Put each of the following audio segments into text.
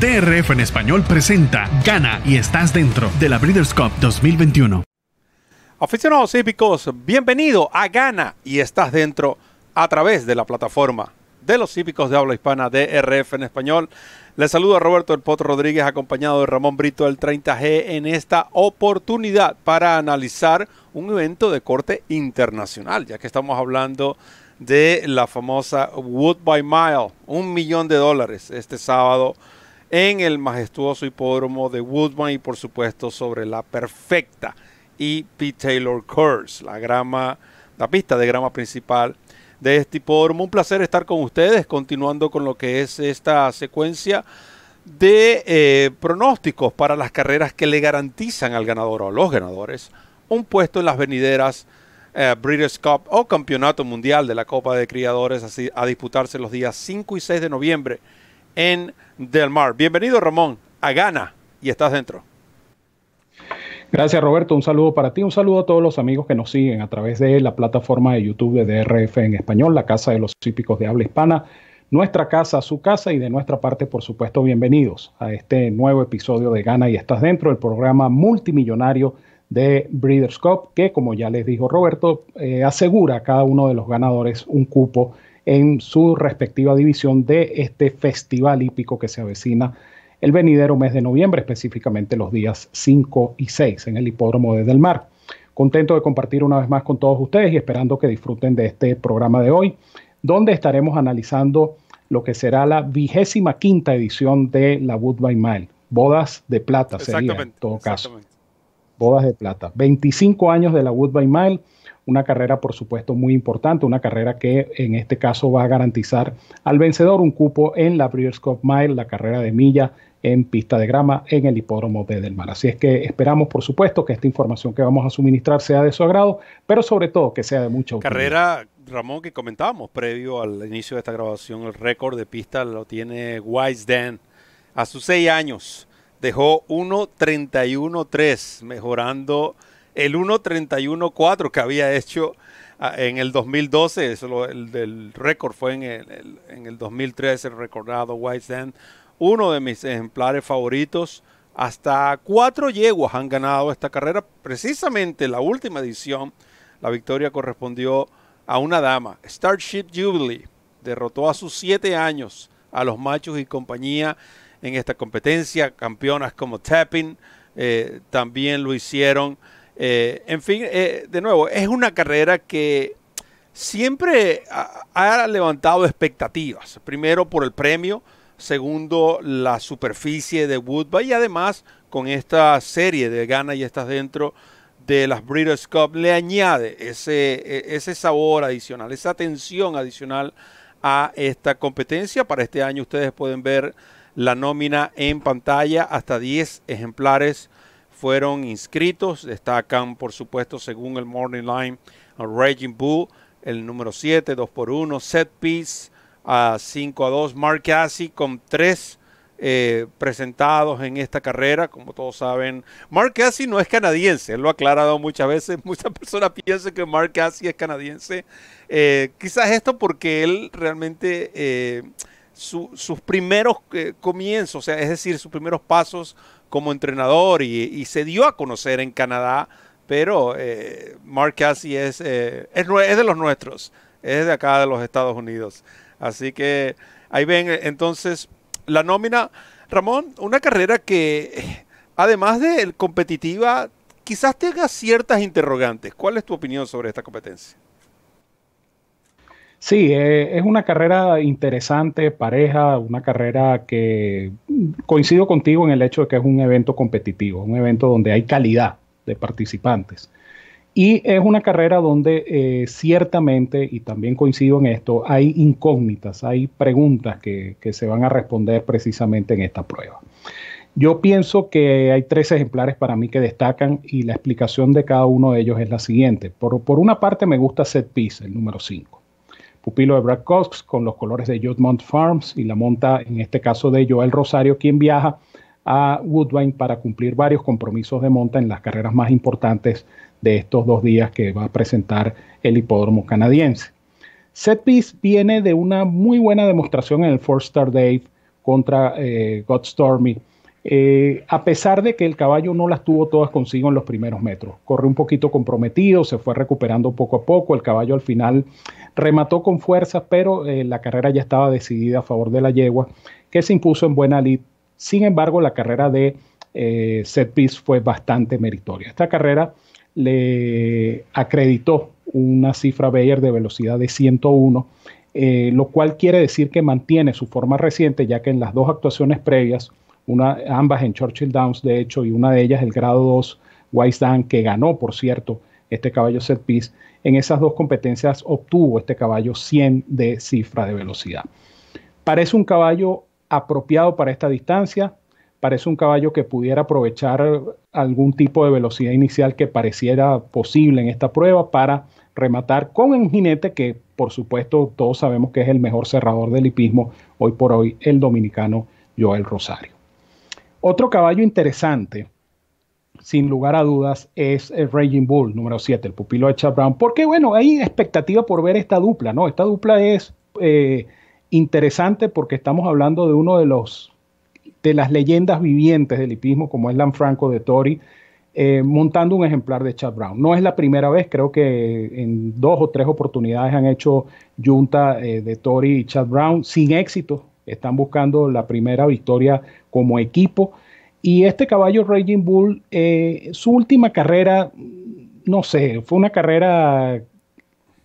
DRF en español presenta Gana y estás dentro de la Breeders' Cup 2021. Aficionados hípicos, bienvenido a Gana y estás dentro a través de la plataforma de los hípicos de habla hispana DRF en español. Les saludo a Roberto El Potro Rodríguez acompañado de Ramón Brito del 30G en esta oportunidad para analizar un evento de corte internacional, ya que estamos hablando de la famosa Wood by Mile, un millón de dólares este sábado en el majestuoso hipódromo de Woodbine y por supuesto sobre la perfecta E.P. Taylor Course, la grama, la pista de grama principal de este hipódromo. Un placer estar con ustedes, continuando con lo que es esta secuencia de eh, pronósticos para las carreras que le garantizan al ganador o a los ganadores un puesto en las venideras eh, British Cup o Campeonato Mundial de la Copa de Criadores así, a disputarse los días 5 y 6 de noviembre en Del Mar. Bienvenido Ramón a Gana y estás dentro. Gracias Roberto, un saludo para ti, un saludo a todos los amigos que nos siguen a través de la plataforma de YouTube de DRF en español, la Casa de los Típicos de Habla Hispana, nuestra casa, su casa y de nuestra parte, por supuesto, bienvenidos a este nuevo episodio de Gana y Estás Dentro, el programa multimillonario de Breeders' Cup, que como ya les dijo Roberto, eh, asegura a cada uno de los ganadores un cupo en su respectiva división de este festival hípico que se avecina el venidero mes de noviembre, específicamente los días 5 y 6 en el hipódromo de Del Mar. Contento de compartir una vez más con todos ustedes y esperando que disfruten de este programa de hoy, donde estaremos analizando lo que será la vigésima quinta edición de la Woodbine Mile. Bodas de plata sería en todo caso bodas de plata. 25 años de la Woodbine Mile, una carrera por supuesto muy importante, una carrera que en este caso va a garantizar al vencedor un cupo en la Breeders' Cup Mile, la carrera de milla en pista de grama en el hipódromo de Del Mar. Así es que esperamos, por supuesto, que esta información que vamos a suministrar sea de su agrado, pero sobre todo que sea de mucha utilidad. Carrera, Ramón, que comentábamos previo al inicio de esta grabación, el récord de pista lo tiene Wise Dan a sus seis años dejó 1.31.3, mejorando el 1.31.4 que había hecho ah, en el 2012. Eso el, récord fue en el, en el 2013, el recordado White Sand. Uno de mis ejemplares favoritos. Hasta cuatro yeguas han ganado esta carrera. Precisamente la última edición, la victoria correspondió a una dama, Starship Jubilee. Derrotó a sus siete años a los machos y compañía en esta competencia, campeonas como Tapping eh, también lo hicieron. Eh, en fin, eh, de nuevo, es una carrera que siempre ha, levantado expectativas. Primero por el premio, segundo la superficie de Woodbine y además con esta serie de Gana y estás dentro de las Breeders' Cup le añade ese, e, sabor adicional, esa atención adicional a esta competencia. Para este año ustedes pueden ver la nómina en pantalla. Hasta 10 ejemplares fueron inscritos. Destacan, por supuesto, según el Morning Line, Raging Bull, el número 7, 2 por 1, Set Piece, a 5 a 2, Mark Cassie con 3 eh, presentados en esta carrera. Como todos saben, Mark Cassie no es canadiense, él lo ha aclarado muchas veces. Muchas personas piensan que Mark Cassie es canadiense. Eh, quizás esto porque él realmente eh, sus primeros comienzos, o sea, es decir, sus primeros pasos como entrenador y, se dio a conocer en Canadá, pero eh, Mark Cassie es, eh, es, es, de los nuestros, es de acá de los Estados Unidos. Así que ahí ven entonces la nómina. Ramón, una carrera que además de competitiva, quizás tenga ciertas interrogantes. ¿Cuál es tu opinión sobre esta competencia? Sí, eh, es una carrera interesante, pareja, una carrera que coincido contigo en el hecho de que es un evento competitivo, un evento donde hay calidad de participantes. Y es una carrera donde eh, ciertamente, y también coincido en esto, hay incógnitas, hay preguntas que, se van a responder precisamente en esta prueba. Yo pienso que hay tres ejemplares para mí que destacan y la explicación de cada uno de ellos es la siguiente. Por, por una parte me gusta Set Piece, el número 5 pupilo de Brad Cox con los colores de Jodmont Farms y la monta, en este caso de Joel Rosario, quien viaja a Woodbine para cumplir varios compromisos de monta en las carreras más importantes de estos dos días que va a presentar el hipódromo canadiense. Set Piece viene de una muy buena demostración en el Four Star Dave contra eh, Godstormy. Eh, a pesar de que el caballo no las tuvo todas consigo en los primeros metros, corrió un poquito comprometido, se fue recuperando poco a poco, el caballo al final remató con fuerza, pero eh, la carrera ya estaba decidida a favor de la yegua, que se impuso en buena lid. Sin embargo, la carrera de eh, set piece fue bastante meritoria. Esta carrera le acreditó una cifra Bayer de velocidad de 101, eh, lo cual quiere decir que mantiene su forma reciente, ya que en las dos actuaciones previas, ambas en Churchill Downs, de hecho, y una de ellas el grado 2 Wise que ganó, por cierto, este caballo set piece, en esas dos competencias obtuvo este caballo 100 de cifra de velocidad. Parece un caballo apropiado para esta distancia, parece un caballo que pudiera aprovechar algún tipo de velocidad inicial que pareciera posible en esta prueba para rematar con un jinete que por supuesto todos sabemos que es el mejor cerrador del hipismo hoy por hoy, el dominicano Joel Rosario. Otro caballo interesante, sin lugar a dudas, es el Raging Bull número 7, el pupilo de Chad Brown, porque bueno, hay expectativa por ver esta dupla, ¿no? Esta dupla es eh, interesante porque estamos hablando de uno de los de las leyendas vivientes del hipismo, como es Lanfranco de Tori, eh, montando un ejemplar de Chad Brown. No es la primera vez, creo que en dos o tres oportunidades han hecho junta eh, de Tori y Chad Brown sin éxito. Están buscando la primera victoria como equipo. Y este caballo Raging Bull, eh, su última carrera, no sé, fue una carrera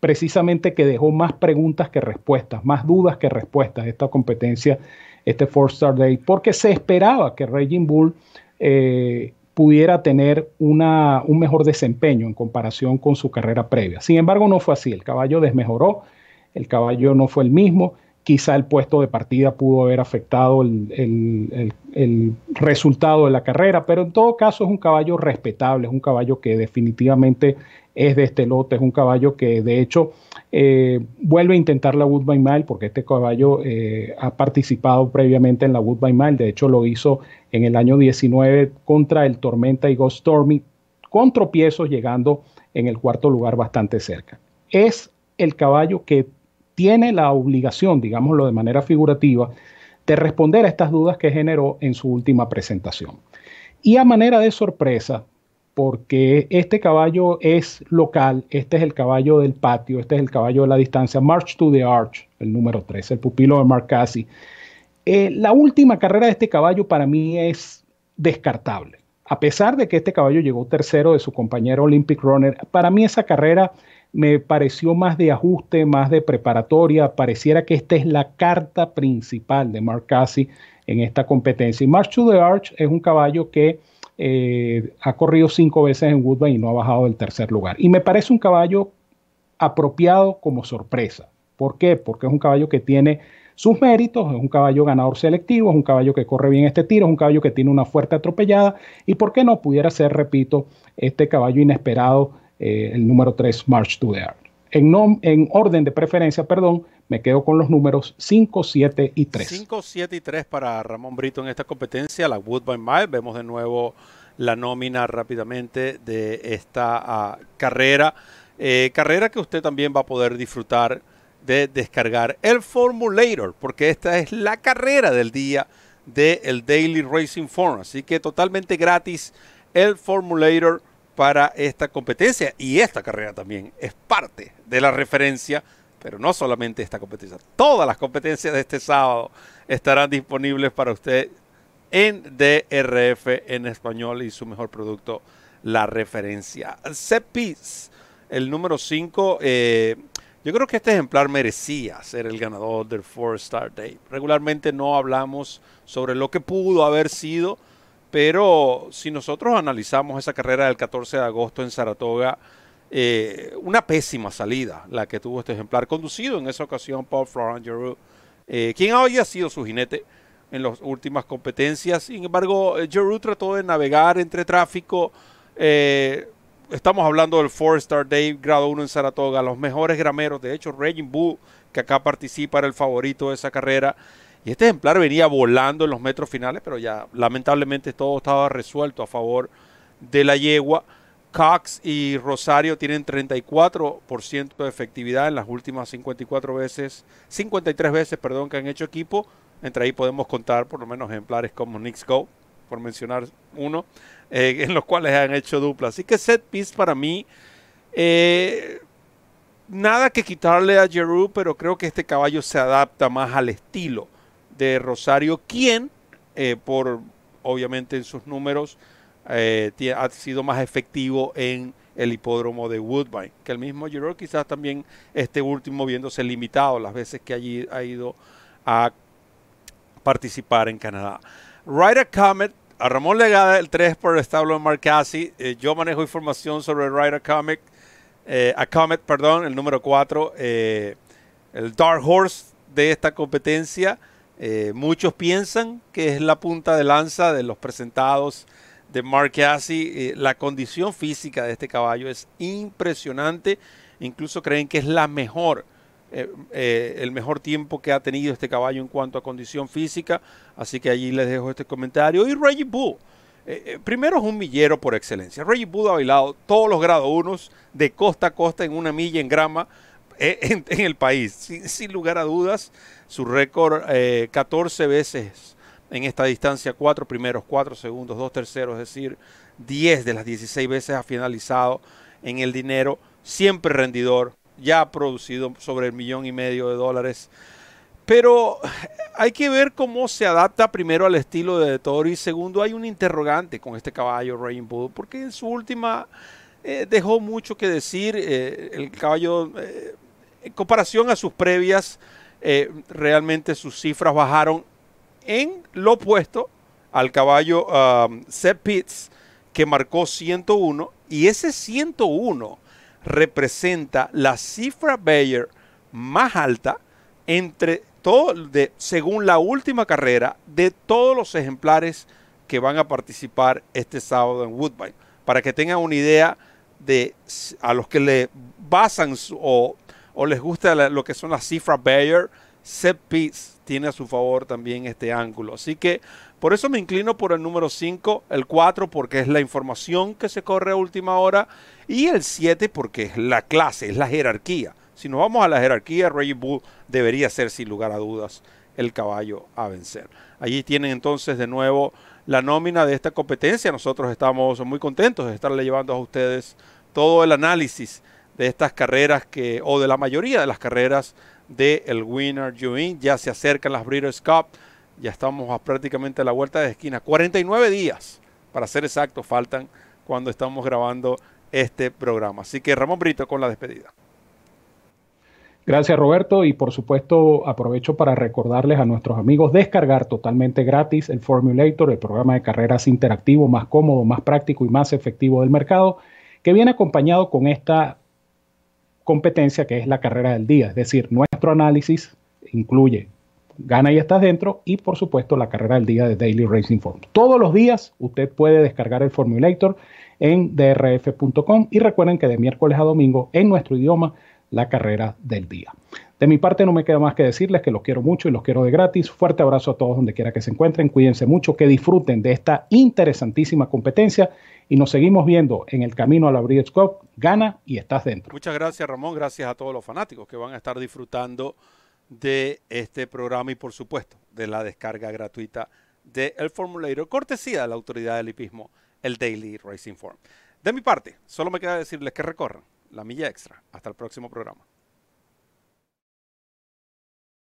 precisamente que dejó más preguntas que respuestas, más dudas que respuestas esta competencia, este Four Star Day, porque se esperaba que Raging Bull eh, pudiera tener una, un mejor desempeño en comparación con su carrera previa. Sin embargo, no fue así, el caballo desmejoró, el caballo no fue el mismo, quizá el puesto de partida pudo haber afectado el, resultado de la carrera, pero en todo caso es un caballo respetable, es un caballo que definitivamente es de este lote, es un caballo que de hecho eh, vuelve a intentar la Wood by Mile porque este caballo eh, ha participado previamente en la Wood by Mile, de hecho lo hizo en el año 19 contra el Tormenta y Ghost Stormy, con tropiezos llegando en el cuarto lugar bastante cerca. Es el caballo que tiene la obligación, digámoslo de manera figurativa, de responder a estas dudas que generó en su última presentación. Y a manera de sorpresa, porque este caballo es local, este es el caballo del patio, este es el caballo de la distancia, March to the Arch, el número 3, el pupilo de Mark Cassie. Eh, la última carrera de este caballo para mí es descartable. A pesar de que este caballo llegó tercero de su compañero Olympic Runner, para mí esa carrera me pareció más de ajuste, más de preparatoria. Pareciera que esta es la carta principal de Mark Cassie en esta competencia. Y March to the Arch es un caballo que eh, ha corrido cinco veces en Woodbine y no ha bajado del tercer lugar. Y me parece un caballo apropiado como sorpresa. ¿Por qué? Porque es un caballo que tiene sus méritos, es un caballo ganador selectivo, es un caballo que corre bien este tiro, es un caballo que tiene una fuerte atropellada y por qué no pudiera ser, repito, este caballo inesperado eh, el número 3, March to the Art. En, en, orden de preferencia, perdón, me quedo con los números 5, 7 y 3. 5, 7 y 3 para Ramón Brito en esta competencia, la Woodbine Mile. Vemos de nuevo la nómina rápidamente de esta uh, carrera. Eh, carrera que usted también va a poder disfrutar de descargar el Formulator, porque esta es la carrera del día del Daily Racing Forum. Así que totalmente gratis el Formulator para esta competencia y esta carrera también es parte de la referencia, pero no solamente esta competencia, todas las competencias de este sábado estarán disponibles para usted en DRF en español y su mejor producto, la referencia. Cepis, el número 5, eh, yo creo que este ejemplar merecía ser el ganador del Four Star Day. Regularmente no hablamos sobre lo que pudo haber sido, pero si nosotros analizamos esa carrera del 14 de agosto en Saratoga, eh, una pésima salida la que tuvo este ejemplar, conducido en esa ocasión por Florent Giroux, eh, quien había sido su jinete en las últimas competencias. Sin embargo, eh, Giroux trató de navegar entre tráfico. estamos hablando del Four Star Day, grado 1 en Saratoga, los mejores grameros. De hecho, Regin Boo, que acá participa, era el favorito de esa carrera. Y este ejemplar venía volando en los metros finales, pero ya lamentablemente todo estaba resuelto a favor de la yegua. Cox y Rosario tienen 34% de efectividad en las últimas 54 veces, 53 veces, perdón, que han hecho equipo. Entre ahí podemos contar por lo menos ejemplares como Knicks Go, por mencionar uno, eh, en los cuales han hecho dupla. Así que set piece para mí, eh, nada que quitarle a Giroud, pero creo que este caballo se adapta más al estilo de Rosario, quien, eh, por obviamente en sus números, ha sido más efectivo en el hipódromo de Woodbine, que el mismo Giroud quizás también este último viéndose limitado las veces que allí ha ido a participar en Canadá. Ryder Comet, a Ramón Legada, el 3 por el establo de Mark eh, yo manejo información sobre Ryder Comet, eh, a Comet, perdón, el número 4, eh, el Dark Horse de esta competencia. Muchos piensan que es la punta de lanza de los presentados de Mark Cassie. la condición física de este caballo es impresionante. Incluso creen que es la mejor eh, eh, el mejor tiempo que ha tenido este caballo en cuanto a condición física. Así que allí les dejo este comentario. Y Reggie Bull. Eh, primero es un millero por excelencia. Reggie Bull ha bailado todos los grados unos de costa a costa en una milla en grama en, el país. Sin, lugar a dudas, su récord 14 veces en esta distancia, cuatro primeros, cuatro segundos, dos terceros, es decir, 10 de las 16 veces ha finalizado en el dinero, siempre rendidor, ya ha producido sobre el millón y medio de dólares. Pero hay que ver cómo se adapta primero al estilo de Toro y segundo hay un interrogante con este caballo Rainbow porque en su última eh, dejó mucho que decir. Eh, el caballo, eh, en comparación a sus previas, realmente sus cifras bajaron en lo opuesto al caballo um, Seth Pitts que marcó 101 y ese 101 representa la cifra Bayer más alta entre todo, de, según la última carrera, de todos los ejemplares que van a participar este sábado en Woodbine. Para que tengan una idea de a los que le basan o, o les gusta lo que son las cifras Bayer, Set Piece tiene a su favor también este ángulo. Así que por eso me inclino por el número 5, el 4 porque es la información que se corre a última hora y el 7 porque es la clase, es la jerarquía. Si nos vamos a la jerarquía, Reggie Bull debería ser sin lugar a dudas el caballo a vencer. Allí tienen entonces de nuevo la nómina de esta competencia. Nosotros estamos muy contentos de estarle llevando a ustedes todo el análisis de estas carreras que, o de la mayoría de las carreras del el Winner Join. Ya se acercan las Breeders' Cup ya estamos prácticamente a la vuelta de esquina. 49 días, para ser exacto, faltan cuando estamos grabando este programa. Así que Ramón Brito con la despedida. Gracias Roberto y por supuesto aprovecho para recordarles a nuestros amigos descargar totalmente gratis el Formulator, el programa de carreras interactivo más cómodo, más práctico y más efectivo del mercado, que viene acompañado con esta competencia que es la carrera del día. Es decir, nuestro análisis incluye Gana y estás dentro y por supuesto la carrera del día de Daily Racing Form. Todos los días usted puede descargar el Formulator en drf.com y recuerden que de miércoles a domingo en nuestro idioma la carrera del día. De mi parte no me queda más que decirles que los quiero mucho y los quiero de gratis. Fuerte abrazo a todos donde quiera que se encuentren. Cuídense mucho, que disfruten de esta interesantísima competencia y nos seguimos viendo en el camino a la Breeders' Cup. Gana y estás dentro. Muchas gracias Ramón, gracias a todos los fanáticos que van a estar disfrutando de este programa y por supuesto de la descarga gratuita del el Formulator, cortesía de la autoridad del hipismo, el Daily Racing Form. De mi parte, solo me queda decirles que recorran la milla extra. Hasta el próximo programa.